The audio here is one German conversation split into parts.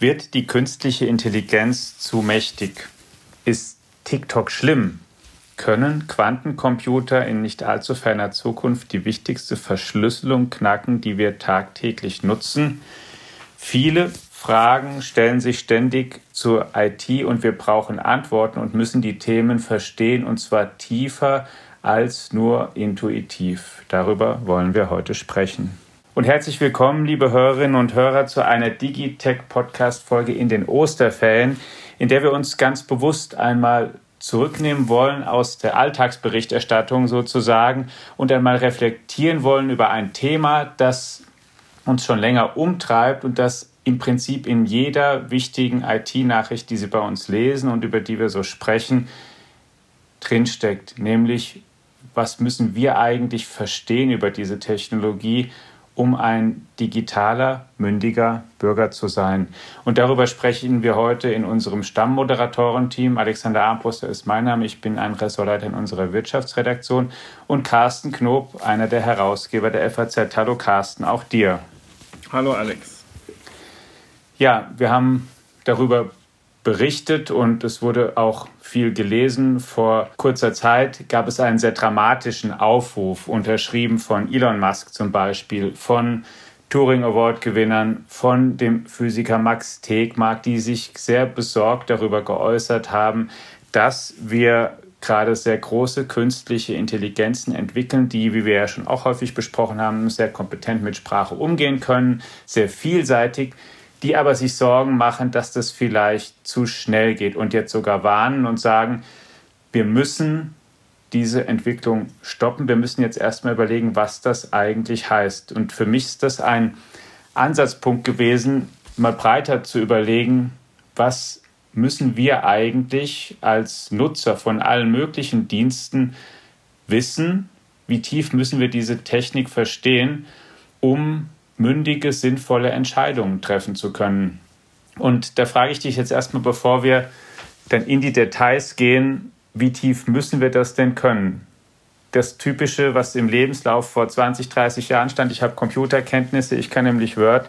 Wird die künstliche Intelligenz zu mächtig? Ist TikTok schlimm? Können Quantencomputer in nicht allzu ferner Zukunft die wichtigste Verschlüsselung knacken, die wir tagtäglich nutzen? Viele Fragen stellen sich ständig zur IT und wir brauchen Antworten und müssen die Themen verstehen und zwar tiefer als nur intuitiv. Darüber wollen wir heute sprechen. Und herzlich willkommen, liebe Hörerinnen und Hörer, zu einer Digitech-Podcast-Folge in den Osterferien, in der wir uns ganz bewusst einmal zurücknehmen wollen aus der Alltagsberichterstattung sozusagen und einmal reflektieren wollen über ein Thema, das uns schon länger umtreibt und das im Prinzip in jeder wichtigen IT-Nachricht, die Sie bei uns lesen und über die wir so sprechen, drinsteckt, nämlich was müssen wir eigentlich verstehen über diese Technologie um ein digitaler, mündiger Bürger zu sein. Und darüber sprechen wir heute in unserem Stammmoderatorenteam. Alexander Armbruster ist mein Name. Ich bin ein Ressortleiter in unserer Wirtschaftsredaktion. Und Carsten Knob, einer der Herausgeber der FAZ. Hallo Carsten, auch dir. Hallo Alex. Ja, wir haben darüber berichtet und es wurde auch viel gelesen. Vor kurzer Zeit gab es einen sehr dramatischen Aufruf, unterschrieben von Elon Musk zum Beispiel, von Turing Award-Gewinnern, von dem Physiker Max Tegmark, die sich sehr besorgt darüber geäußert haben, dass wir gerade sehr große künstliche Intelligenzen entwickeln, die, wie wir ja schon auch häufig besprochen haben, sehr kompetent mit Sprache umgehen können, sehr vielseitig die aber sich Sorgen machen, dass das vielleicht zu schnell geht und jetzt sogar warnen und sagen, wir müssen diese Entwicklung stoppen. Wir müssen jetzt erstmal überlegen, was das eigentlich heißt. Und für mich ist das ein Ansatzpunkt gewesen, mal breiter zu überlegen, was müssen wir eigentlich als Nutzer von allen möglichen Diensten wissen, wie tief müssen wir diese Technik verstehen, um mündige, sinnvolle Entscheidungen treffen zu können. Und da frage ich dich jetzt erstmal, bevor wir dann in die Details gehen, wie tief müssen wir das denn können? Das Typische, was im Lebenslauf vor 20, 30 Jahren stand, ich habe Computerkenntnisse, ich kann nämlich Word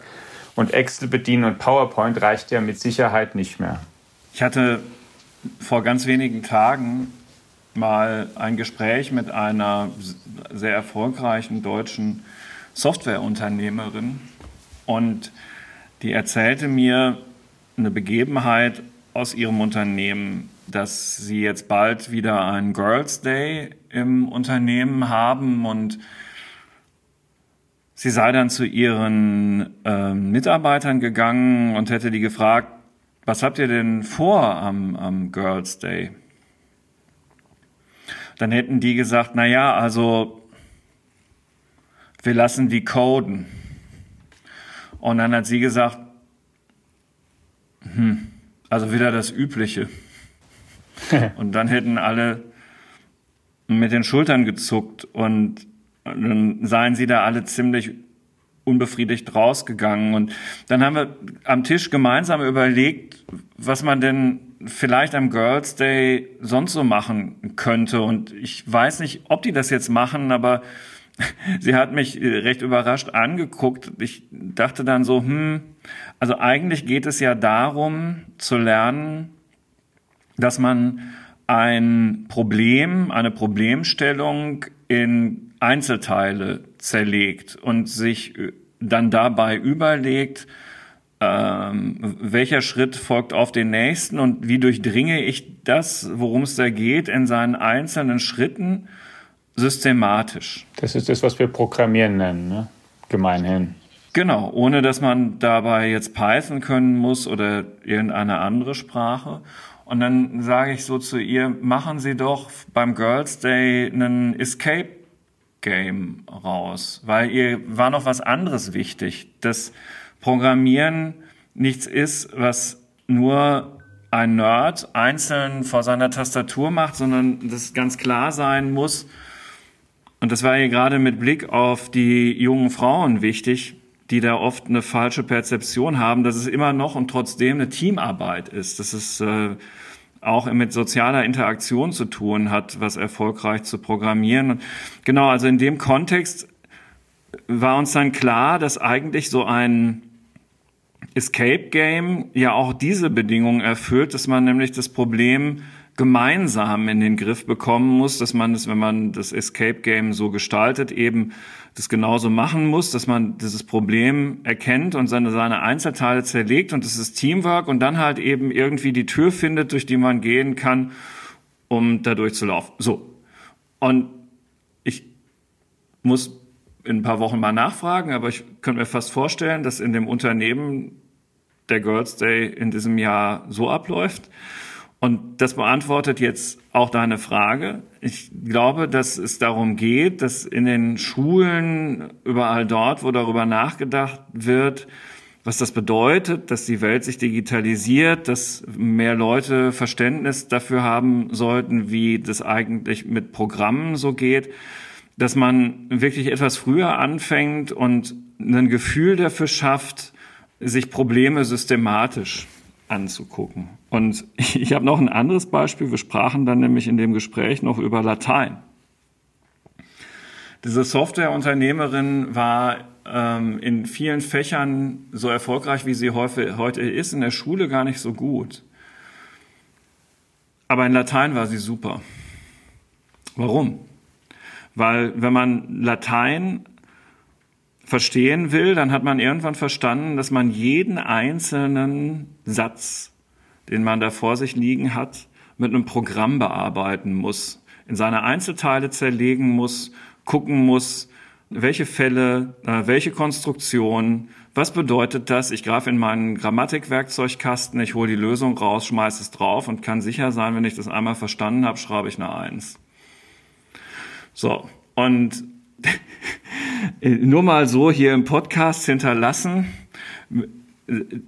und Excel bedienen und PowerPoint reicht ja mit Sicherheit nicht mehr. Ich hatte vor ganz wenigen Tagen mal ein Gespräch mit einer sehr erfolgreichen deutschen Softwareunternehmerin und die erzählte mir eine Begebenheit aus ihrem Unternehmen, dass sie jetzt bald wieder einen Girls Day im Unternehmen haben und sie sei dann zu ihren äh, Mitarbeitern gegangen und hätte die gefragt, was habt ihr denn vor am, am Girls Day? Dann hätten die gesagt, na ja, also wir lassen die coden. Und dann hat sie gesagt, hm, also wieder das Übliche. und dann hätten alle mit den Schultern gezuckt und dann seien sie da alle ziemlich unbefriedigt rausgegangen. Und dann haben wir am Tisch gemeinsam überlegt, was man denn vielleicht am Girls Day sonst so machen könnte. Und ich weiß nicht, ob die das jetzt machen, aber sie hat mich äh, recht überrascht angeguckt. Ich dachte dann so, hm, also eigentlich geht es ja darum zu lernen, dass man ein Problem, eine Problemstellung in Einzelteile zerlegt und sich äh, dann dabei überlegt, ähm, welcher Schritt folgt auf den nächsten und wie durchdringe ich das, worum es da geht, in seinen einzelnen Schritten systematisch. Das ist das, was wir Programmieren nennen, ne? gemeinhin. Genau, ohne dass man dabei jetzt Python können muss oder irgendeine andere Sprache. Und dann sage ich so zu ihr, machen Sie doch beim Girls Day einen Escape Game raus, weil ihr war noch was anderes wichtig, dass Programmieren nichts ist, was nur ein Nerd einzeln vor seiner Tastatur macht, sondern das ganz klar sein muss, und das war hier gerade mit Blick auf die jungen Frauen wichtig, die da oft eine falsche Perzeption haben, dass es immer noch und trotzdem eine Teamarbeit ist, dass es äh, auch mit sozialer Interaktion zu tun hat, was erfolgreich zu programmieren. Und genau, also in dem Kontext war uns dann klar, dass eigentlich so ein Escape Game ja auch diese Bedingungen erfüllt, dass man nämlich das Problem gemeinsam in den Griff bekommen muss, dass man das, wenn man das Escape Game so gestaltet, eben das genauso machen muss, dass man dieses Problem erkennt und seine, seine Einzelteile zerlegt und das ist Teamwork und dann halt eben irgendwie die Tür findet, durch die man gehen kann, um da durchzulaufen. So. Und ich muss in ein paar Wochen mal nachfragen, aber ich könnte mir fast vorstellen, dass in dem Unternehmen der Girls Day in diesem Jahr so abläuft. Und das beantwortet jetzt auch deine Frage. Ich glaube, dass es darum geht, dass in den Schulen, überall dort, wo darüber nachgedacht wird, was das bedeutet, dass die Welt sich digitalisiert, dass mehr Leute Verständnis dafür haben sollten, wie das eigentlich mit Programmen so geht, dass man wirklich etwas früher anfängt und ein Gefühl dafür schafft, sich Probleme systematisch anzugucken. Und ich habe noch ein anderes Beispiel. Wir sprachen dann nämlich in dem Gespräch noch über Latein. Diese Softwareunternehmerin war ähm, in vielen Fächern so erfolgreich, wie sie heute, heute ist, in der Schule gar nicht so gut. Aber in Latein war sie super. Warum? Weil wenn man Latein verstehen will, dann hat man irgendwann verstanden, dass man jeden einzelnen Satz, den man da vor sich liegen hat, mit einem Programm bearbeiten muss, in seine Einzelteile zerlegen muss, gucken muss, welche Fälle, äh, welche Konstruktion, was bedeutet das? Ich greife in meinen Grammatikwerkzeugkasten, ich hole die Lösung raus, schmeiße es drauf und kann sicher sein, wenn ich das einmal verstanden habe, schreibe ich eine Eins. So, und nur mal so hier im Podcast hinterlassen,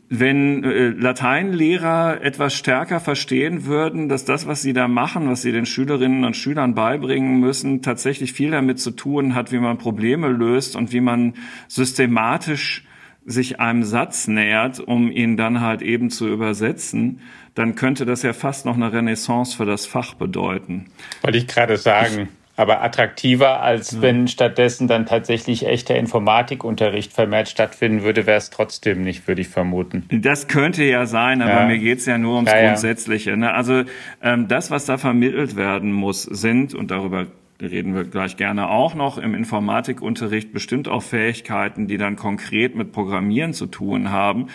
wenn äh, Lateinlehrer etwas stärker verstehen würden, dass das, was sie da machen, was sie den Schülerinnen und Schülern beibringen müssen, tatsächlich viel damit zu tun hat, wie man Probleme löst und wie man systematisch sich einem Satz nähert, um ihn dann halt eben zu übersetzen, dann könnte das ja fast noch eine Renaissance für das Fach bedeuten. Wollte ich gerade sagen aber attraktiver, als ja. wenn stattdessen dann tatsächlich echter Informatikunterricht vermehrt stattfinden würde, wäre es trotzdem nicht, würde ich vermuten. Das könnte ja sein, aber ja. mir geht's ja nur ums ja, Grundsätzliche. Ne? Also ähm, das, was da vermittelt werden muss, sind, und darüber reden wir gleich gerne auch noch im Informatikunterricht, bestimmt auch Fähigkeiten, die dann konkret mit Programmieren zu tun haben.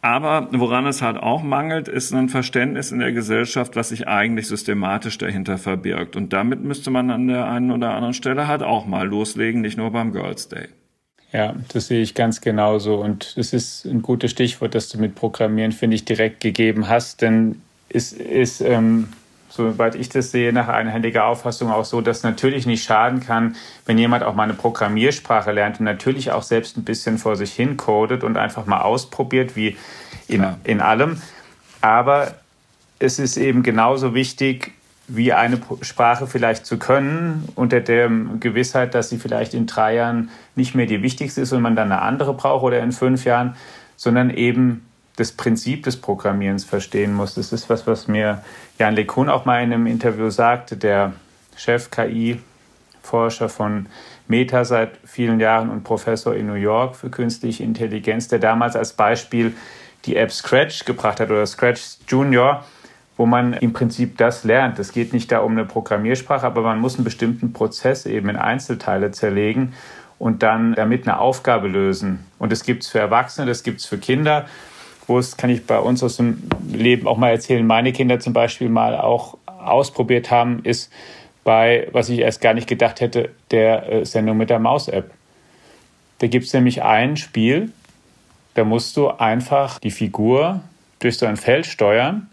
Aber woran es halt auch mangelt, ist ein Verständnis in der Gesellschaft, was sich eigentlich systematisch dahinter verbirgt. Und damit müsste man an der einen oder anderen Stelle halt auch mal loslegen, nicht nur beim Girls Day. Ja, das sehe ich ganz genauso. Und es ist ein gutes Stichwort, das du mit Programmieren, finde ich, direkt gegeben hast. Denn es ist ähm, soweit ich das sehe, nach einhändiger Auffassung auch so, dass natürlich nicht schaden kann, wenn jemand auch mal eine Programmiersprache lernt und natürlich auch selbst ein bisschen vor sich hin codet und einfach mal ausprobiert, wie in, in allem. Aber es ist eben genauso wichtig, wie eine Sprache vielleicht zu können, unter der Gewissheit, dass sie vielleicht in drei Jahren nicht mehr die wichtigste ist und man dann eine andere braucht oder in fünf Jahren, sondern eben das Prinzip des Programmierens verstehen muss. Das ist was, was mir Jan LeCun auch mal in einem Interview sagte, der Chef KI-Forscher von Meta seit vielen Jahren und Professor in New York für künstliche Intelligenz, der damals als Beispiel die App Scratch gebracht hat oder Scratch Junior, wo man im Prinzip das lernt. Es geht nicht da um eine Programmiersprache, aber man muss einen bestimmten Prozess eben in Einzelteile zerlegen und dann damit eine Aufgabe lösen. Und das gibt es für Erwachsene, das gibt es für Kinder wo es, kann ich bei uns aus dem Leben auch mal erzählen, meine Kinder zum Beispiel mal auch ausprobiert haben, ist bei, was ich erst gar nicht gedacht hätte, der äh, Sendung mit der Maus-App. Da gibt es nämlich ein Spiel, da musst du einfach die Figur durch so ein Feld steuern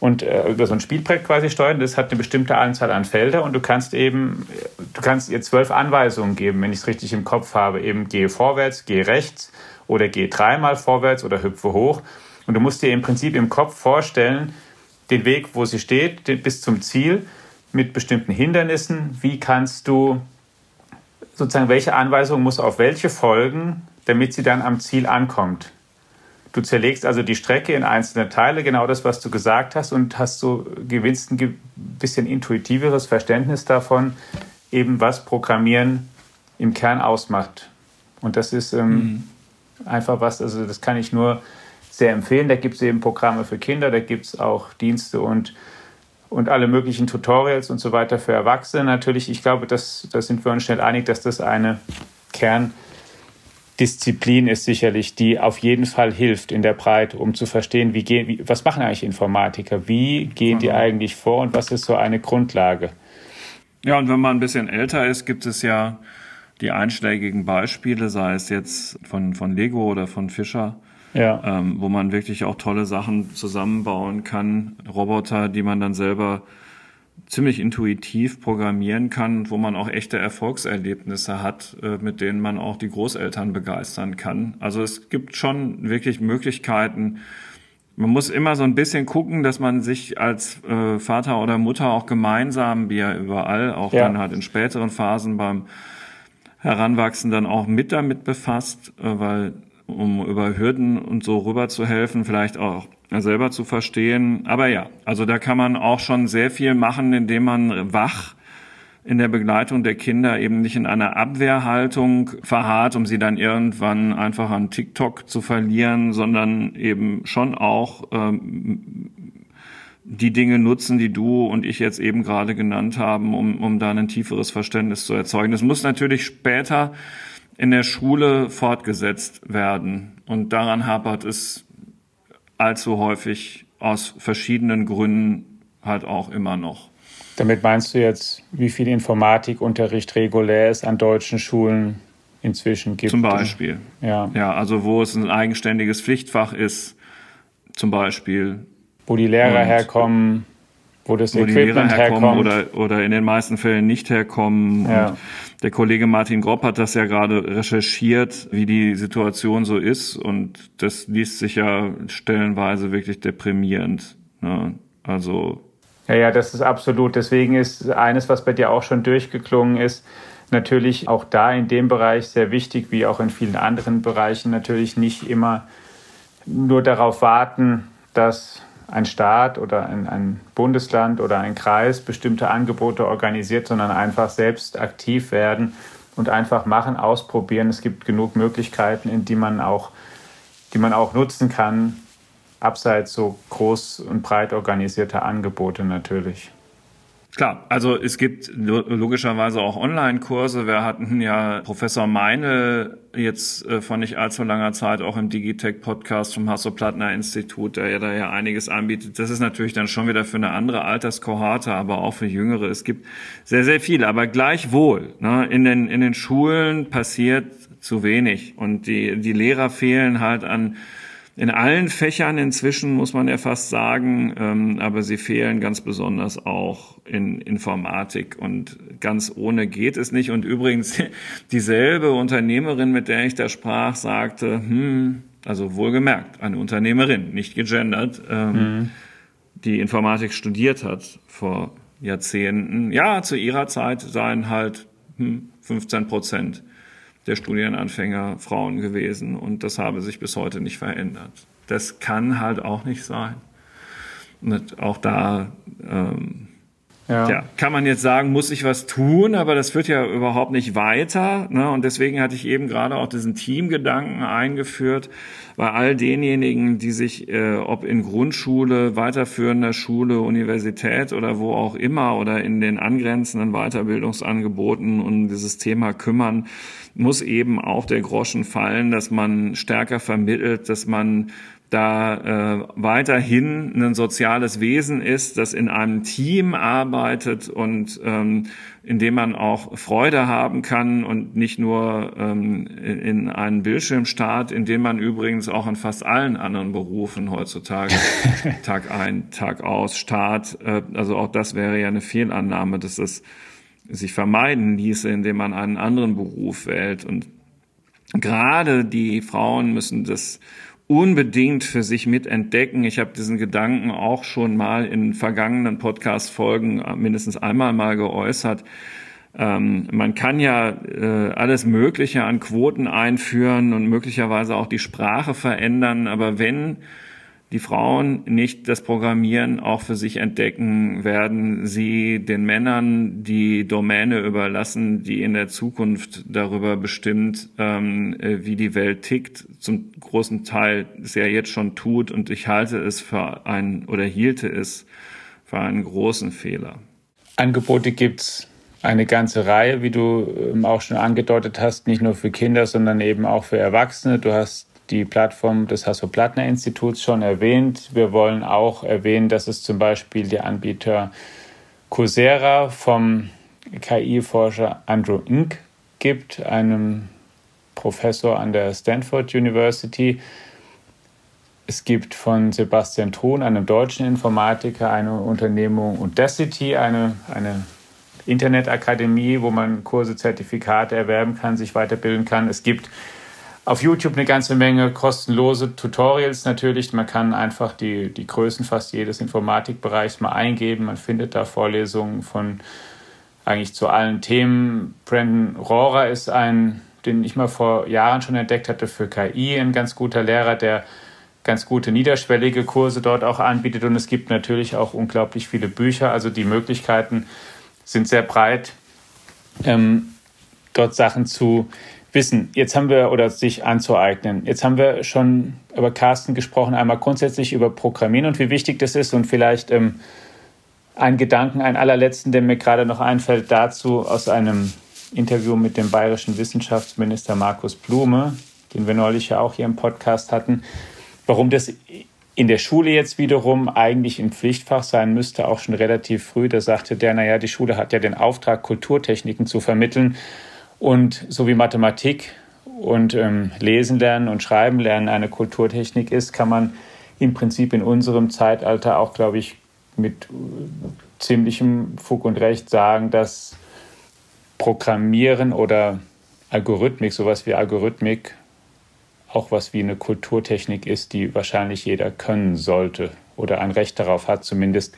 und äh, über so ein Spielbrett quasi steuern. Das hat eine bestimmte Anzahl an Felder und du kannst eben, du kannst ihr zwölf Anweisungen geben, wenn ich es richtig im Kopf habe. Eben gehe vorwärts, gehe rechts, oder geh dreimal vorwärts oder hüpfe hoch. Und du musst dir im Prinzip im Kopf vorstellen, den Weg, wo sie steht, bis zum Ziel mit bestimmten Hindernissen. Wie kannst du sozusagen, welche Anweisung muss auf welche folgen, damit sie dann am Ziel ankommt? Du zerlegst also die Strecke in einzelne Teile, genau das, was du gesagt hast, und hast so gewinnst ein bisschen intuitiveres Verständnis davon, eben was Programmieren im Kern ausmacht. Und das ist ähm, mhm einfach was, also das kann ich nur sehr empfehlen. Da gibt es eben Programme für Kinder, da gibt es auch Dienste und, und alle möglichen Tutorials und so weiter für Erwachsene. Natürlich, ich glaube, da sind wir uns schnell einig, dass das eine Kerndisziplin ist sicherlich, die auf jeden Fall hilft in der Breite, um zu verstehen, wie gehen, wie, was machen eigentlich Informatiker, wie gehen die eigentlich vor und was ist so eine Grundlage. Ja, und wenn man ein bisschen älter ist, gibt es ja die einschlägigen Beispiele, sei es jetzt von, von Lego oder von Fischer, ja. ähm, wo man wirklich auch tolle Sachen zusammenbauen kann. Roboter, die man dann selber ziemlich intuitiv programmieren kann, wo man auch echte Erfolgserlebnisse hat, äh, mit denen man auch die Großeltern begeistern kann. Also es gibt schon wirklich Möglichkeiten. Man muss immer so ein bisschen gucken, dass man sich als äh, Vater oder Mutter auch gemeinsam, wie ja überall, auch ja. dann halt in späteren Phasen beim Heranwachsen dann auch mit damit befasst, äh, weil um über Hürden und so rüber zu helfen, vielleicht auch selber zu verstehen. Aber ja, also da kann man auch schon sehr viel machen, indem man wach in der Begleitung der Kinder eben nicht in einer Abwehrhaltung verharrt, um sie dann irgendwann einfach an TikTok zu verlieren, sondern eben schon auch ähm, die Dinge nutzen, die du und ich jetzt eben gerade genannt haben, um, um da ein tieferes Verständnis zu erzeugen. Das muss natürlich später in der Schule fortgesetzt werden. Und daran hapert es allzu häufig aus verschiedenen Gründen halt auch immer noch. Damit meinst du jetzt, wie viel Informatikunterricht regulär es an deutschen Schulen inzwischen gibt? Zum Beispiel. Ja. Ja, also wo es ein eigenständiges Pflichtfach ist, zum Beispiel. Wo die Lehrer herkommen, wo das wo Equipment die Lehrer herkommen oder, oder in den meisten Fällen nicht herkommen. Ja. Und der Kollege Martin Gropp hat das ja gerade recherchiert, wie die Situation so ist. Und das liest sich ja stellenweise wirklich deprimierend. Ne? Also. Ja, ja, das ist absolut. Deswegen ist eines, was bei dir auch schon durchgeklungen ist, natürlich auch da in dem Bereich sehr wichtig, wie auch in vielen anderen Bereichen, natürlich nicht immer nur darauf warten, dass ein Staat oder ein, ein, Bundesland oder ein Kreis bestimmte Angebote organisiert, sondern einfach selbst aktiv werden und einfach machen, ausprobieren. Es gibt genug Möglichkeiten, in die man auch, die man auch nutzen kann, abseits so groß und breit organisierter Angebote natürlich. Klar, also es gibt logischerweise auch Online-Kurse. Wir hatten ja Professor Meine jetzt äh, vor nicht allzu langer Zeit auch im Digitech-Podcast vom Hasso-Plattner-Institut, der ja da ja einiges anbietet. Das ist natürlich dann schon wieder für eine andere Alterskohorte, aber auch für Jüngere. Es gibt sehr, sehr viel. Aber gleichwohl, ne, in, den, in den Schulen passiert zu wenig und die, die Lehrer fehlen halt an in allen Fächern inzwischen, muss man ja fast sagen, ähm, aber sie fehlen ganz besonders auch in Informatik und ganz ohne geht es nicht. Und übrigens, dieselbe Unternehmerin, mit der ich da sprach, sagte, hm, also wohlgemerkt, eine Unternehmerin, nicht gegendert, ähm, mhm. die Informatik studiert hat vor Jahrzehnten. Ja, zu ihrer Zeit seien halt hm, 15 Prozent der Studienanfänger Frauen gewesen und das habe sich bis heute nicht verändert. Das kann halt auch nicht sein. Und auch da ähm, ja. ja. kann man jetzt sagen, muss ich was tun, aber das führt ja überhaupt nicht weiter. Ne? Und deswegen hatte ich eben gerade auch diesen Teamgedanken eingeführt bei all denjenigen, die sich, äh, ob in Grundschule, weiterführender Schule, Universität oder wo auch immer oder in den angrenzenden Weiterbildungsangeboten um dieses Thema kümmern, muss eben auch der Groschen fallen, dass man stärker vermittelt, dass man da äh, weiterhin ein soziales Wesen ist, das in einem Team arbeitet und ähm, in dem man auch Freude haben kann und nicht nur ähm, in einen Bildschirm starrt, in dem man übrigens auch in fast allen anderen Berufen heutzutage Tag ein, Tag aus starrt. Äh, also auch das wäre ja eine Fehlannahme, dass das sich vermeiden ließe, indem man einen anderen Beruf wählt. Und gerade die Frauen müssen das unbedingt für sich mitentdecken. Ich habe diesen Gedanken auch schon mal in vergangenen Podcast-Folgen mindestens einmal mal geäußert. Ähm, man kann ja äh, alles Mögliche an Quoten einführen und möglicherweise auch die Sprache verändern, aber wenn die Frauen nicht das Programmieren auch für sich entdecken, werden sie den Männern die Domäne überlassen, die in der Zukunft darüber bestimmt, ähm, äh, wie die Welt tickt, zum großen Teil es ja jetzt schon tut. Und ich halte es für einen oder hielte es für einen großen Fehler. Angebote gibt's eine ganze Reihe, wie du ähm, auch schon angedeutet hast, nicht nur für Kinder, sondern eben auch für Erwachsene. Du hast die Plattform des Hasso-Plattner-Instituts schon erwähnt. Wir wollen auch erwähnen, dass es zum Beispiel die Anbieter Coursera vom KI-Forscher Andrew Ng gibt, einem Professor an der Stanford University. Es gibt von Sebastian Thun, einem deutschen Informatiker, eine Unternehmung Udacity, eine, eine Internetakademie, wo man Kurse, Zertifikate erwerben kann, sich weiterbilden kann. Es gibt auf YouTube eine ganze Menge kostenlose Tutorials natürlich. Man kann einfach die, die Größen fast jedes Informatikbereichs mal eingeben. Man findet da Vorlesungen von eigentlich zu allen Themen. Brandon Rohrer ist ein, den ich mal vor Jahren schon entdeckt hatte für KI, ein ganz guter Lehrer, der ganz gute niederschwellige Kurse dort auch anbietet. Und es gibt natürlich auch unglaublich viele Bücher. Also die Möglichkeiten sind sehr breit, ähm, dort Sachen zu wissen. Jetzt haben wir, oder sich anzueignen. Jetzt haben wir schon über Carsten gesprochen, einmal grundsätzlich über Programmieren und wie wichtig das ist und vielleicht ähm, ein Gedanken, ein allerletzten, der mir gerade noch einfällt, dazu aus einem Interview mit dem bayerischen Wissenschaftsminister Markus Blume, den wir neulich ja auch hier im Podcast hatten, warum das in der Schule jetzt wiederum eigentlich ein Pflichtfach sein müsste, auch schon relativ früh. Da sagte der, naja, die Schule hat ja den Auftrag, Kulturtechniken zu vermitteln. Und so wie Mathematik und ähm, Lesen lernen und Schreiben lernen eine Kulturtechnik ist, kann man im Prinzip in unserem Zeitalter auch, glaube ich, mit ziemlichem Fug und Recht sagen, dass Programmieren oder Algorithmik, sowas wie Algorithmik, auch was wie eine Kulturtechnik ist, die wahrscheinlich jeder können sollte oder ein Recht darauf hat, zumindest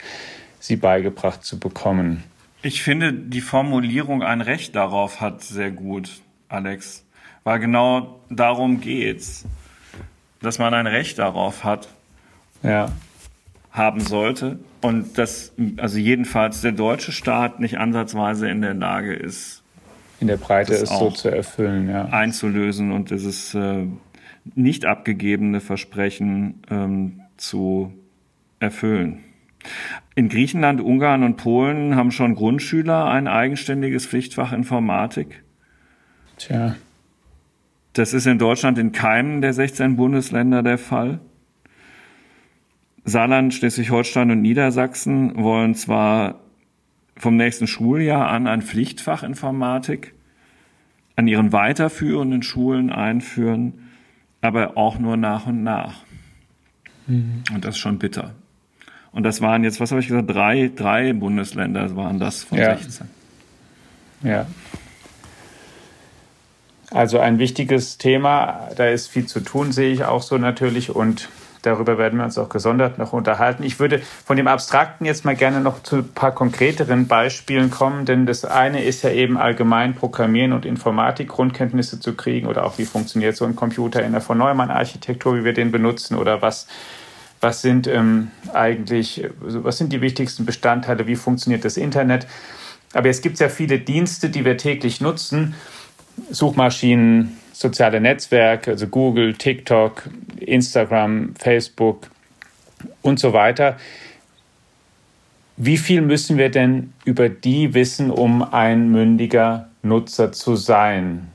sie beigebracht zu bekommen. Ich finde die Formulierung ein Recht darauf hat sehr gut, Alex, weil genau darum geht's, dass man ein Recht darauf hat, ja. haben sollte und dass also jedenfalls der deutsche Staat nicht ansatzweise in der Lage ist, in der Breite es so zu erfüllen, ja. einzulösen und dieses äh, nicht abgegebene Versprechen ähm, zu erfüllen. In Griechenland, Ungarn und Polen haben schon Grundschüler ein eigenständiges Pflichtfach Informatik. Tja. Das ist in Deutschland in keinem der 16 Bundesländer der Fall. Saarland, Schleswig-Holstein und Niedersachsen wollen zwar vom nächsten Schuljahr an ein Pflichtfach Informatik an ihren weiterführenden Schulen einführen, aber auch nur nach und nach. Mhm. Und das ist schon bitter. Und das waren jetzt, was habe ich gesagt, drei, drei Bundesländer waren das von ja. 16. Ja. Also ein wichtiges Thema, da ist viel zu tun, sehe ich auch so natürlich. Und darüber werden wir uns auch gesondert noch unterhalten. Ich würde von dem Abstrakten jetzt mal gerne noch zu ein paar konkreteren Beispielen kommen, denn das eine ist ja eben allgemein Programmieren und Informatik, Grundkenntnisse zu kriegen oder auch wie funktioniert so ein Computer in der von Neumann-Architektur, wie wir den benutzen oder was was sind ähm, eigentlich, was sind die wichtigsten Bestandteile, wie funktioniert das Internet. Aber es gibt ja viele Dienste, die wir täglich nutzen, Suchmaschinen, soziale Netzwerke, also Google, TikTok, Instagram, Facebook und so weiter. Wie viel müssen wir denn über die wissen, um ein mündiger Nutzer zu sein?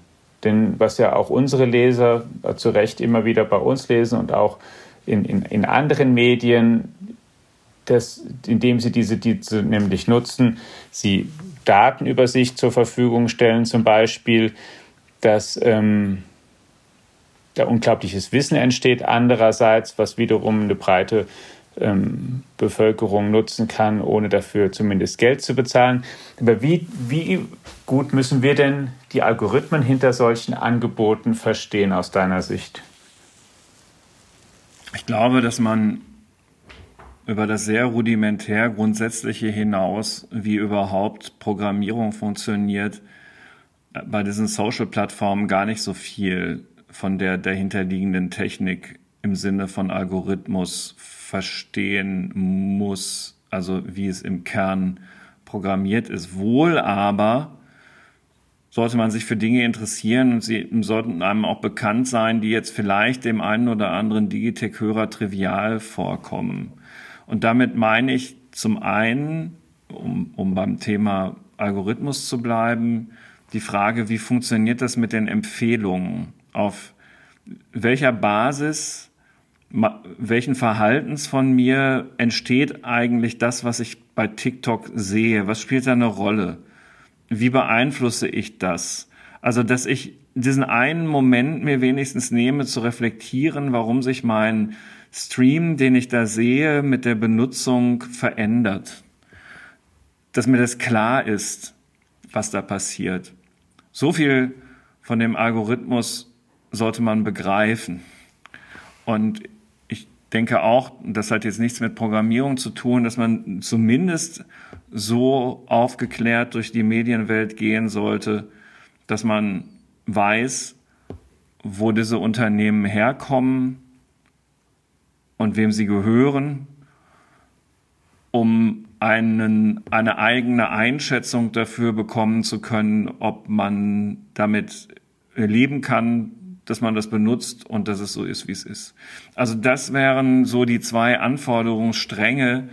Denn was ja auch unsere Leser zu Recht immer wieder bei uns lesen und auch in, in, in anderen Medien, das, indem sie diese Dienste nämlich nutzen, sie Daten über sich zur Verfügung stellen, zum Beispiel, dass ähm, da unglaubliches Wissen entsteht, andererseits, was wiederum eine breite ähm, Bevölkerung nutzen kann, ohne dafür zumindest Geld zu bezahlen. Aber wie, wie gut müssen wir denn die Algorithmen hinter solchen Angeboten verstehen aus deiner Sicht? Ich glaube, dass man über das sehr rudimentär Grundsätzliche hinaus, wie überhaupt Programmierung funktioniert, bei diesen Social-Plattformen gar nicht so viel von der dahinterliegenden Technik im Sinne von Algorithmus verstehen muss, also wie es im Kern programmiert ist. Wohl aber sollte man sich für Dinge interessieren und sie sollten einem auch bekannt sein, die jetzt vielleicht dem einen oder anderen Digitech-Hörer trivial vorkommen. Und damit meine ich zum einen, um, um beim Thema Algorithmus zu bleiben, die Frage, wie funktioniert das mit den Empfehlungen? Auf welcher Basis, welchen Verhaltens von mir entsteht eigentlich das, was ich bei TikTok sehe? Was spielt da eine Rolle? Wie beeinflusse ich das? Also, dass ich diesen einen Moment mir wenigstens nehme, zu reflektieren, warum sich mein Stream, den ich da sehe, mit der Benutzung verändert. Dass mir das klar ist, was da passiert. So viel von dem Algorithmus sollte man begreifen. Und ich denke auch, das hat jetzt nichts mit Programmierung zu tun, dass man zumindest so aufgeklärt durch die Medienwelt gehen sollte, dass man weiß, wo diese Unternehmen herkommen, und wem sie gehören, um einen, eine eigene Einschätzung dafür bekommen zu können, ob man damit leben kann, dass man das benutzt und dass es so ist, wie es ist. Also das wären so die zwei Anforderungsstränge,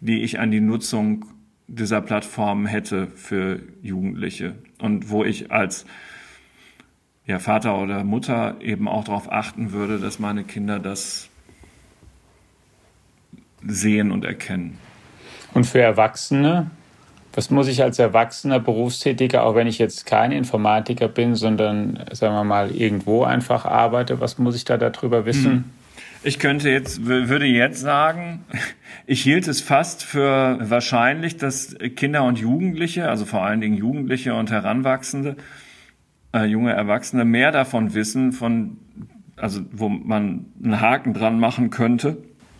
die ich an die Nutzung dieser Plattform hätte für Jugendliche und wo ich als ja, Vater oder Mutter eben auch darauf achten würde, dass meine Kinder das sehen und erkennen. Und für Erwachsene, was muss ich als erwachsener Berufstätiger, auch wenn ich jetzt kein Informatiker bin, sondern sagen wir mal irgendwo einfach arbeite, was muss ich da darüber wissen? Ich könnte jetzt, würde jetzt sagen, ich hielt es fast für wahrscheinlich, dass Kinder und Jugendliche, also vor allen Dingen Jugendliche und Heranwachsende, äh, junge Erwachsene mehr davon wissen, von, also wo man einen Haken dran machen könnte,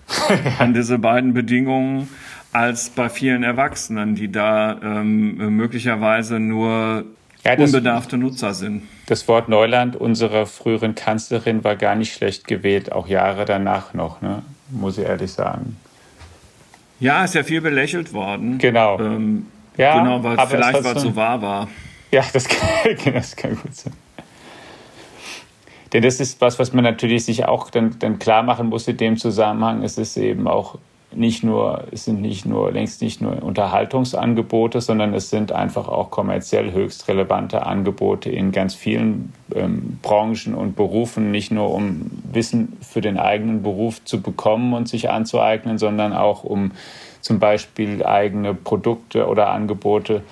an diese beiden Bedingungen als bei vielen Erwachsenen, die da ähm, möglicherweise nur ja, das, unbedarfte Nutzer sind. Das Wort Neuland unserer früheren Kanzlerin war gar nicht schlecht gewählt, auch Jahre danach noch, ne? muss ich ehrlich sagen. Ja, ist ja viel belächelt worden. Genau. Ähm, ja, genau, weil vielleicht weil es so wahr war. Ja, das kann, das kann gut sein. Denn das ist was, was man natürlich sich auch dann, dann klar machen muss in dem Zusammenhang. Es ist eben auch nicht nur, es sind nicht nur, längst nicht nur Unterhaltungsangebote, sondern es sind einfach auch kommerziell höchst relevante Angebote in ganz vielen ähm, Branchen und Berufen, nicht nur um Wissen für den eigenen Beruf zu bekommen und sich anzueignen, sondern auch um zum Beispiel eigene Produkte oder Angebote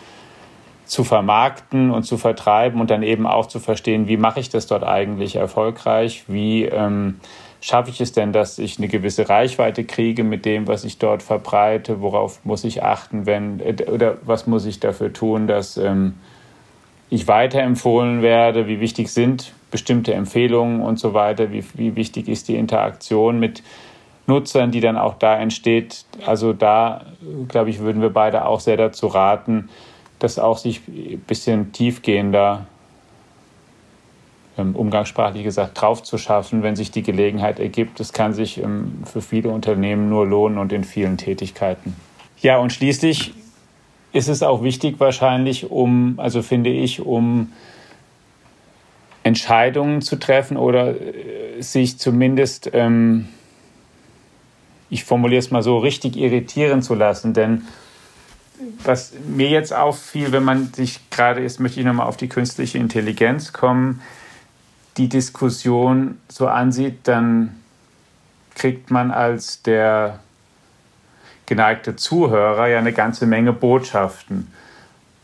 zu vermarkten und zu vertreiben und dann eben auch zu verstehen, wie mache ich das dort eigentlich erfolgreich, wie ähm, schaffe ich es denn, dass ich eine gewisse Reichweite kriege mit dem, was ich dort verbreite, worauf muss ich achten, wenn oder was muss ich dafür tun, dass ähm, ich weiterempfohlen werde, wie wichtig sind bestimmte Empfehlungen und so weiter, wie, wie wichtig ist die Interaktion mit Nutzern, die dann auch da entsteht. Also da, glaube ich, würden wir beide auch sehr dazu raten, das auch sich ein bisschen tiefgehender, umgangssprachlich gesagt, drauf zu schaffen, wenn sich die Gelegenheit ergibt. Das kann sich ähm, für viele Unternehmen nur lohnen und in vielen Tätigkeiten. Ja, und schließlich ist es auch wichtig wahrscheinlich, um, also finde ich, um Entscheidungen zu treffen oder äh, sich zumindest, ähm, ich formuliere es mal so, richtig irritieren zu lassen. Denn was mir jetzt auffiel, wenn man sich gerade ist, möchte ich nochmal auf die künstliche Intelligenz kommen, die Diskussion so ansieht, dann kriegt man als der geneigte Zuhörer ja eine ganze Menge Botschaften.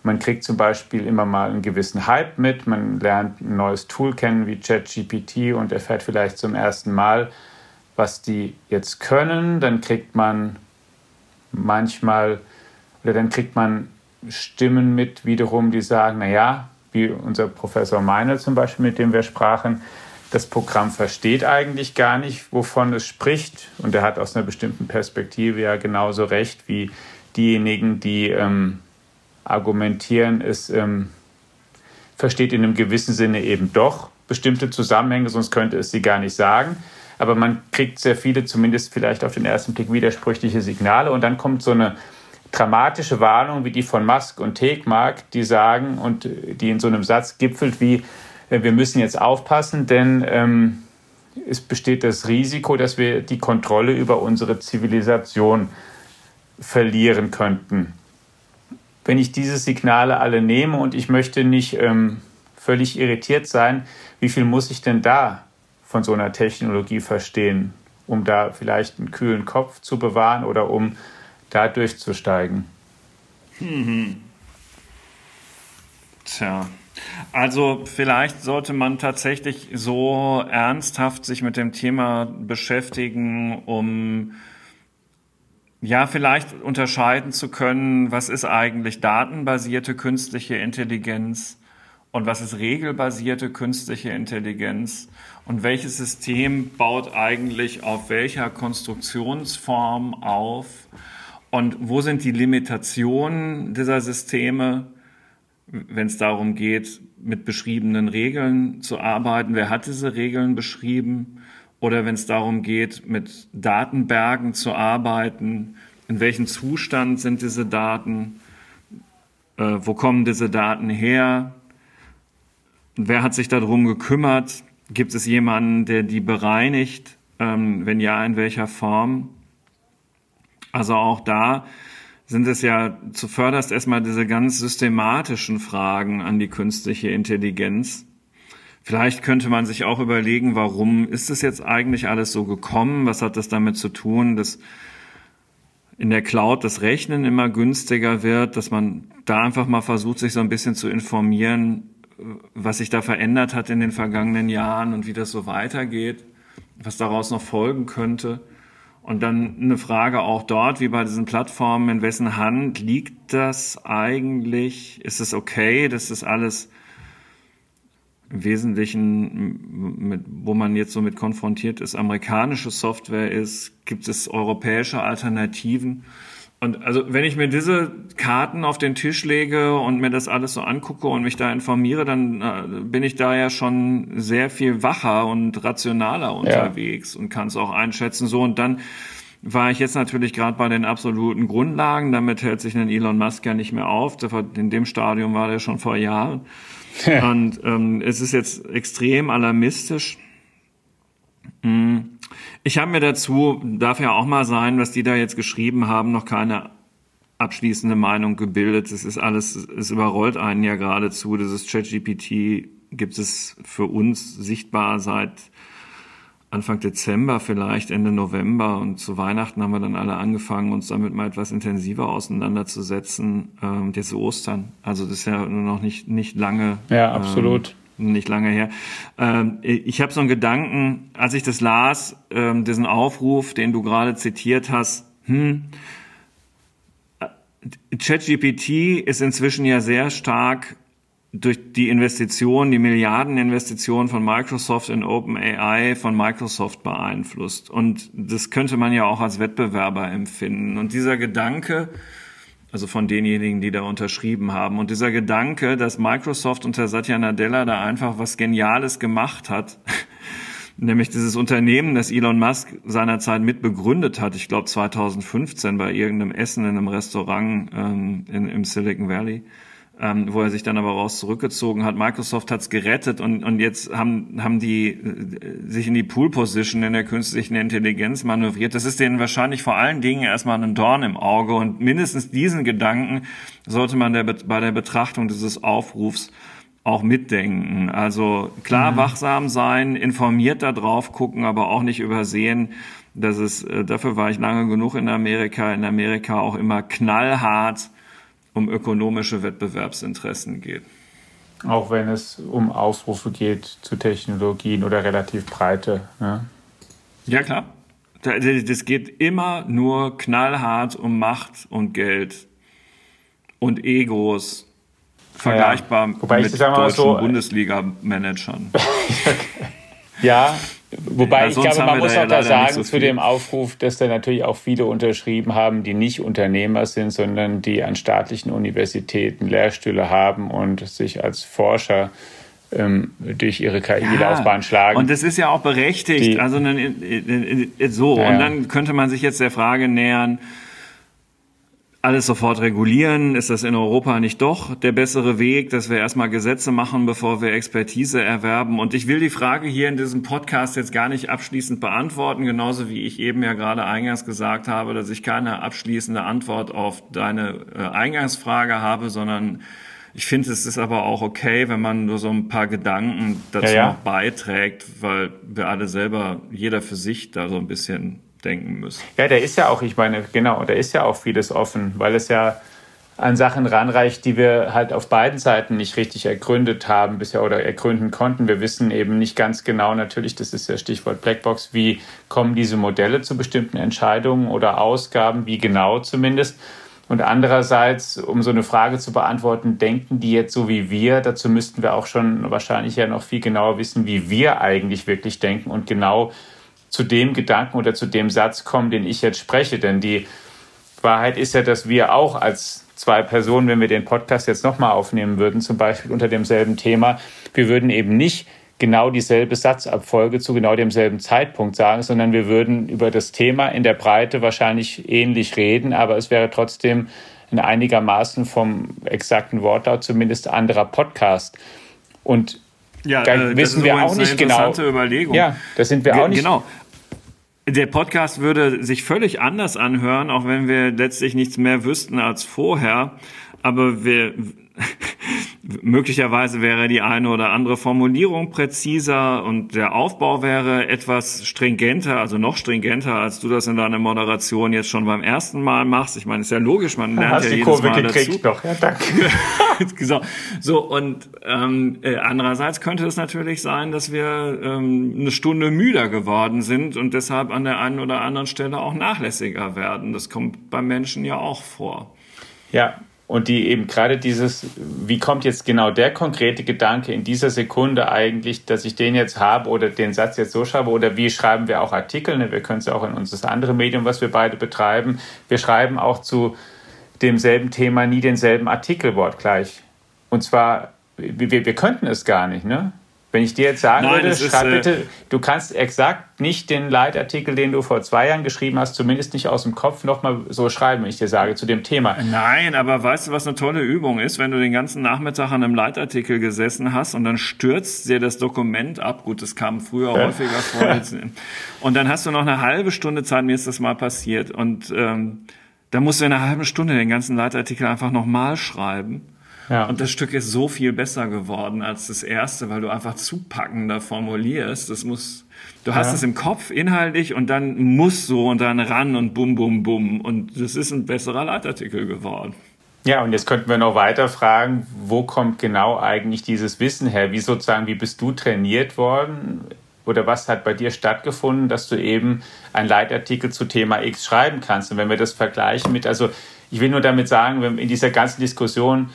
Man kriegt zum Beispiel immer mal einen gewissen Hype mit, man lernt ein neues Tool kennen wie ChatGPT und erfährt vielleicht zum ersten Mal, was die jetzt können. Dann kriegt man manchmal oder dann kriegt man Stimmen mit wiederum, die sagen, naja, wie unser Professor Meine zum Beispiel, mit dem wir sprachen, das Programm versteht eigentlich gar nicht, wovon es spricht. Und er hat aus einer bestimmten Perspektive ja genauso recht wie diejenigen, die ähm, argumentieren, es ähm, versteht in einem gewissen Sinne eben doch bestimmte Zusammenhänge, sonst könnte es sie gar nicht sagen. aber man kriegt sehr viele, zumindest vielleicht auf den ersten Blick, widersprüchliche Signale. Und dann kommt so eine dramatische Warnung wie die von Musk und Tegmark, die sagen und die in so einem Satz gipfelt wie, äh, wir müssen jetzt aufpassen, denn ähm, es besteht das Risiko, dass wir die Kontrolle über unsere Zivilisation verlieren könnten. Wenn ich diese Signale alle nehme und ich möchte nicht ähm, völlig irritiert sein, wie viel muss ich denn da von so einer Technologie verstehen, um da vielleicht einen kühlen Kopf zu bewahren oder um da durchzusteigen? Mhm. Tja, also vielleicht sollte man tatsächlich so ernsthaft sich mit dem Thema beschäftigen, um ja, vielleicht unterscheiden zu können, was ist eigentlich datenbasierte künstliche Intelligenz und was ist regelbasierte künstliche Intelligenz und welches System baut eigentlich auf welcher Konstruktionsform auf und wo sind die Limitationen dieser Systeme, wenn es darum geht, mit beschriebenen Regeln zu arbeiten. Wer hat diese Regeln beschrieben? oder wenn es darum geht, mit Datenbergen zu arbeiten, in welchem Zustand sind diese Daten, äh, wo kommen diese Daten her, wer hat sich darum gekümmert, gibt es jemanden, der die bereinigt, ähm, wenn ja, in welcher Form. Also auch da sind es ja zuvörderst erstmal diese ganz systematischen Fragen an die künstliche Intelligenz, Vielleicht könnte man sich auch überlegen, warum ist es jetzt eigentlich alles so gekommen? Was hat das damit zu tun, dass in der Cloud das Rechnen immer günstiger wird, dass man da einfach mal versucht, sich so ein bisschen zu informieren, was sich da verändert hat in den vergangenen Jahren und wie das so weitergeht, was daraus noch folgen könnte. Und dann eine Frage auch dort, wie bei diesen Plattformen, in wessen Hand liegt das eigentlich? Ist es okay, dass das alles im Wesentlichen, mit, wo man jetzt so mit konfrontiert ist, amerikanische Software ist, gibt es europäische Alternativen. Und also wenn ich mir diese Karten auf den Tisch lege und mir das alles so angucke und mich da informiere, dann äh, bin ich da ja schon sehr viel wacher und rationaler unterwegs ja. und kann es auch einschätzen. So und dann war ich jetzt natürlich gerade bei den absoluten Grundlagen. Damit hält sich ein Elon Musk ja nicht mehr auf. In dem Stadium war der schon vor Jahren. Und ähm, es ist jetzt extrem alarmistisch. Hm. Ich habe mir dazu, darf ja auch mal sein, was die da jetzt geschrieben haben, noch keine abschließende Meinung gebildet. Es ist alles, es überrollt einen ja geradezu. Dieses ChatGPT gibt es für uns sichtbar seit Anfang Dezember, vielleicht Ende November und zu Weihnachten haben wir dann alle angefangen, uns damit mal etwas intensiver auseinanderzusetzen. Ähm, jetzt Ostern, also das ist ja nur noch nicht nicht lange. Ja, absolut. Ähm, nicht lange her. Ähm, ich habe so einen Gedanken, als ich das las, ähm, diesen Aufruf, den du gerade zitiert hast. Hm, äh, ChatGPT ist inzwischen ja sehr stark durch die Investition, die Milliardeninvestition von Microsoft in OpenAI von Microsoft beeinflusst. Und das könnte man ja auch als Wettbewerber empfinden. Und dieser Gedanke, also von denjenigen, die da unterschrieben haben, und dieser Gedanke, dass Microsoft unter Satya Nadella da einfach was Geniales gemacht hat, nämlich dieses Unternehmen, das Elon Musk seinerzeit mitbegründet hat, ich glaube 2015 bei irgendeinem Essen in einem Restaurant ähm, in, im Silicon Valley, ähm, wo er sich dann aber raus zurückgezogen hat. Microsoft hat's gerettet und, und jetzt haben, haben die äh, sich in die Pool-Position in der künstlichen Intelligenz manövriert. Das ist denen wahrscheinlich vor allen Dingen erstmal ein Dorn im Auge und mindestens diesen Gedanken sollte man der, bei der Betrachtung dieses Aufrufs auch mitdenken. Also klar mhm. wachsam sein, informiert da drauf gucken, aber auch nicht übersehen, dass es, äh, dafür war ich lange genug in Amerika, in Amerika auch immer knallhart um ökonomische Wettbewerbsinteressen geht. Auch wenn es um Aufrufe geht zu Technologien oder relativ breite. Ne? Ja, klar. Das geht immer nur knallhart um Macht und Geld und Egos, vergleichbar ja, ja. mit deutschen so, Bundesliga-Managern. ja, Wobei ich glaube, man muss auch da sagen so zu dem Aufruf, dass da natürlich auch viele unterschrieben haben, die nicht Unternehmer sind, sondern die an staatlichen Universitäten Lehrstühle haben und sich als Forscher ähm, durch ihre KI-Laufbahn ja, schlagen. Und das ist ja auch berechtigt. Die, also so. Ja, und dann könnte man sich jetzt der Frage nähern, alles sofort regulieren? Ist das in Europa nicht doch der bessere Weg, dass wir erstmal Gesetze machen, bevor wir Expertise erwerben? Und ich will die Frage hier in diesem Podcast jetzt gar nicht abschließend beantworten, genauso wie ich eben ja gerade eingangs gesagt habe, dass ich keine abschließende Antwort auf deine äh, Eingangsfrage habe, sondern ich finde, es ist aber auch okay, wenn man nur so ein paar Gedanken dazu ja, ja. noch beiträgt, weil wir alle selber, jeder für sich da so ein bisschen denken müssen. Ja, der ist ja auch, ich meine, genau, da ist ja auch vieles offen, weil es ja an Sachen ranreicht, die wir halt auf beiden Seiten nicht richtig ergründet haben bisher oder ergründen konnten. Wir wissen eben nicht ganz genau, natürlich, das ist ja Stichwort Blackbox, wie kommen diese Modelle zu bestimmten Entscheidungen oder Ausgaben, wie genau zumindest. Und andererseits, um so eine Frage zu beantworten, denken die jetzt so wie wir? Dazu müssten wir auch schon wahrscheinlich ja noch viel genauer wissen, wie wir eigentlich wirklich denken und genau zu dem Gedanken oder zu dem Satz kommen, den ich jetzt spreche. Denn die Wahrheit ist ja, dass wir auch als zwei Personen, wenn wir den Podcast jetzt nochmal aufnehmen würden, zum Beispiel unter demselben Thema, wir würden eben nicht genau dieselbe Satzabfolge zu genau demselben Zeitpunkt sagen, sondern wir würden über das Thema in der Breite wahrscheinlich ähnlich reden, aber es wäre trotzdem in einigermaßen vom exakten Wortlaut zumindest anderer Podcast. Und ja, äh, wissen wir auch nicht genau. Überlegung. Ja, das sind wir auch nicht. Genau. Der Podcast würde sich völlig anders anhören, auch wenn wir letztlich nichts mehr wüssten als vorher. Aber wir, möglicherweise wäre die eine oder andere Formulierung präziser und der Aufbau wäre etwas stringenter, also noch stringenter, als du das in deiner Moderation jetzt schon beim ersten Mal machst. Ich meine, ist ja logisch, man lernt Hast ja die jedes Kurve Mal gekriegt dazu. Doch, ja, danke. so, so und ähm, äh, andererseits könnte es natürlich sein, dass wir ähm, eine Stunde müder geworden sind und deshalb an der einen oder anderen Stelle auch nachlässiger werden. Das kommt beim Menschen ja auch vor. Ja, und die eben gerade dieses, wie kommt jetzt genau der konkrete Gedanke in dieser Sekunde eigentlich, dass ich den jetzt habe oder den Satz jetzt so schreibe oder wie schreiben wir auch Artikel, ne? wir können es auch in unser andere Medium, was wir beide betreiben, wir schreiben auch zu demselben Thema nie denselben Artikel wortgleich. Und zwar, wir, wir könnten es gar nicht, ne? Wenn ich dir jetzt sagen Nein, würde, schreib ist, äh, bitte, du kannst exakt nicht den Leitartikel, den du vor zwei Jahren geschrieben hast, zumindest nicht aus dem Kopf nochmal so schreiben, wenn ich dir sage, zu dem Thema. Nein, aber weißt du, was eine tolle Übung ist, wenn du den ganzen Nachmittag an einem Leitartikel gesessen hast und dann stürzt dir das Dokument ab. Gut, das kam früher ja. häufiger vor. und dann hast du noch eine halbe Stunde Zeit, mir ist das mal passiert. Und ähm, da musst du in einer halben Stunde den ganzen Leitartikel einfach nochmal schreiben. Ja. Und das Stück ist so viel besser geworden als das erste, weil du einfach zupackender formulierst. Das muss, du hast ja. es im Kopf inhaltlich und dann muss so und dann ran und bum, bum, bum. Und das ist ein besserer Leitartikel geworden. Ja, und jetzt könnten wir noch weiter fragen, wo kommt genau eigentlich dieses Wissen her? Wie sozusagen, wie bist du trainiert worden? Oder was hat bei dir stattgefunden, dass du eben einen Leitartikel zu Thema X schreiben kannst? Und wenn wir das vergleichen mit, also ich will nur damit sagen, in dieser ganzen Diskussion,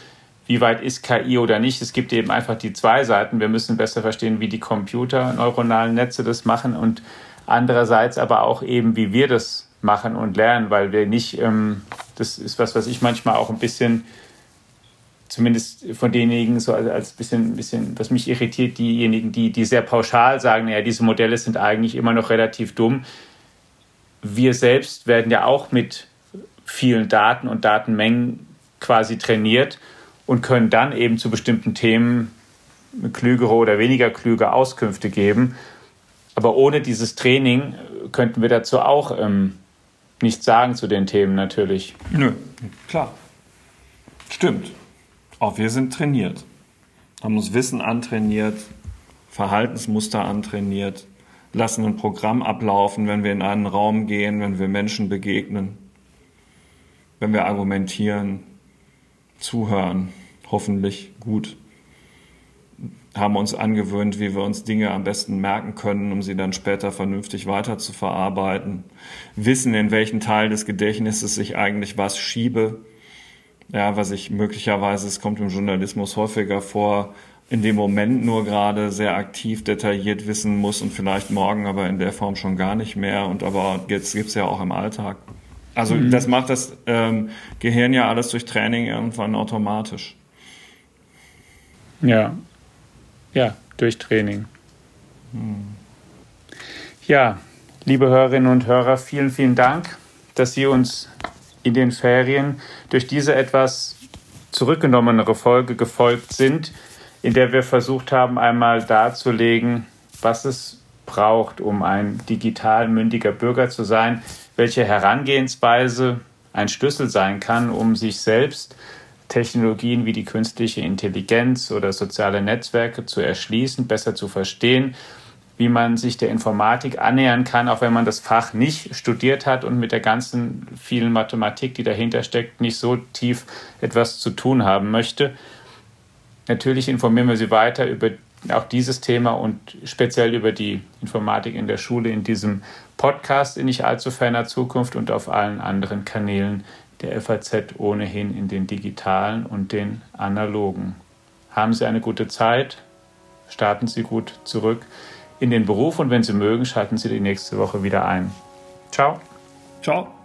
wie weit ist KI oder nicht. Es gibt eben einfach die zwei Seiten. Wir müssen besser verstehen, wie die Computer neuronalen Netze das machen und andererseits aber auch eben, wie wir das machen und lernen, weil wir nicht, ähm, das ist was, was ich manchmal auch ein bisschen, zumindest von denjenigen so als bisschen, bisschen, was mich irritiert, diejenigen, die, die sehr pauschal sagen, ja, diese Modelle sind eigentlich immer noch relativ dumm. Wir selbst werden ja auch mit vielen Daten und Datenmengen quasi trainiert und können dann eben zu bestimmten Themen klügere oder weniger klüge Auskünfte geben. Aber ohne dieses Training könnten wir dazu auch ähm, nichts sagen zu den Themen natürlich. Nö, klar. Stimmt. Auch wir sind trainiert. Haben uns Wissen antrainiert, Verhaltensmuster antrainiert, lassen ein Programm ablaufen, wenn wir in einen Raum gehen, wenn wir Menschen begegnen, wenn wir argumentieren, zuhören hoffentlich gut. Haben uns angewöhnt, wie wir uns Dinge am besten merken können, um sie dann später vernünftig weiter zu verarbeiten. Wissen, in welchen Teil des Gedächtnisses ich eigentlich was schiebe. Ja, was ich möglicherweise, es kommt im Journalismus häufiger vor, in dem Moment nur gerade sehr aktiv detailliert wissen muss und vielleicht morgen aber in der Form schon gar nicht mehr. Und aber jetzt gibt's ja auch im Alltag. Also mhm. das macht das ähm, Gehirn ja alles durch Training irgendwann automatisch. Ja. ja, durch Training. Ja, liebe Hörerinnen und Hörer, vielen, vielen Dank, dass Sie uns in den Ferien durch diese etwas zurückgenommenere Folge gefolgt sind, in der wir versucht haben, einmal darzulegen, was es braucht, um ein digital mündiger Bürger zu sein, welche Herangehensweise ein Schlüssel sein kann, um sich selbst Technologien wie die künstliche Intelligenz oder soziale Netzwerke zu erschließen, besser zu verstehen, wie man sich der Informatik annähern kann, auch wenn man das Fach nicht studiert hat und mit der ganzen vielen Mathematik, die dahinter steckt, nicht so tief etwas zu tun haben möchte. Natürlich informieren wir Sie weiter über auch dieses Thema und speziell über die Informatik in der Schule in diesem Podcast in nicht allzu ferner Zukunft und auf allen anderen Kanälen der FAZ ohnehin in den digitalen und den analogen. Haben Sie eine gute Zeit, starten Sie gut zurück in den Beruf und wenn Sie mögen, schalten Sie die nächste Woche wieder ein. Ciao. Ciao.